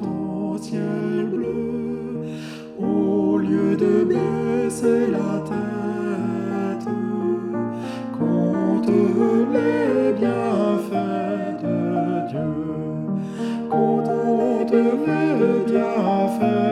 ton ciel bleu. Au lieu de baisser la tête, compte les bienfaits de Dieu. Compte les bienfaits.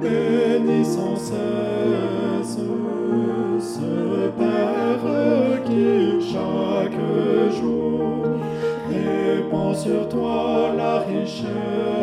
Bénis sans cesse, ce Père qui chaque jour dépend sur toi la richesse.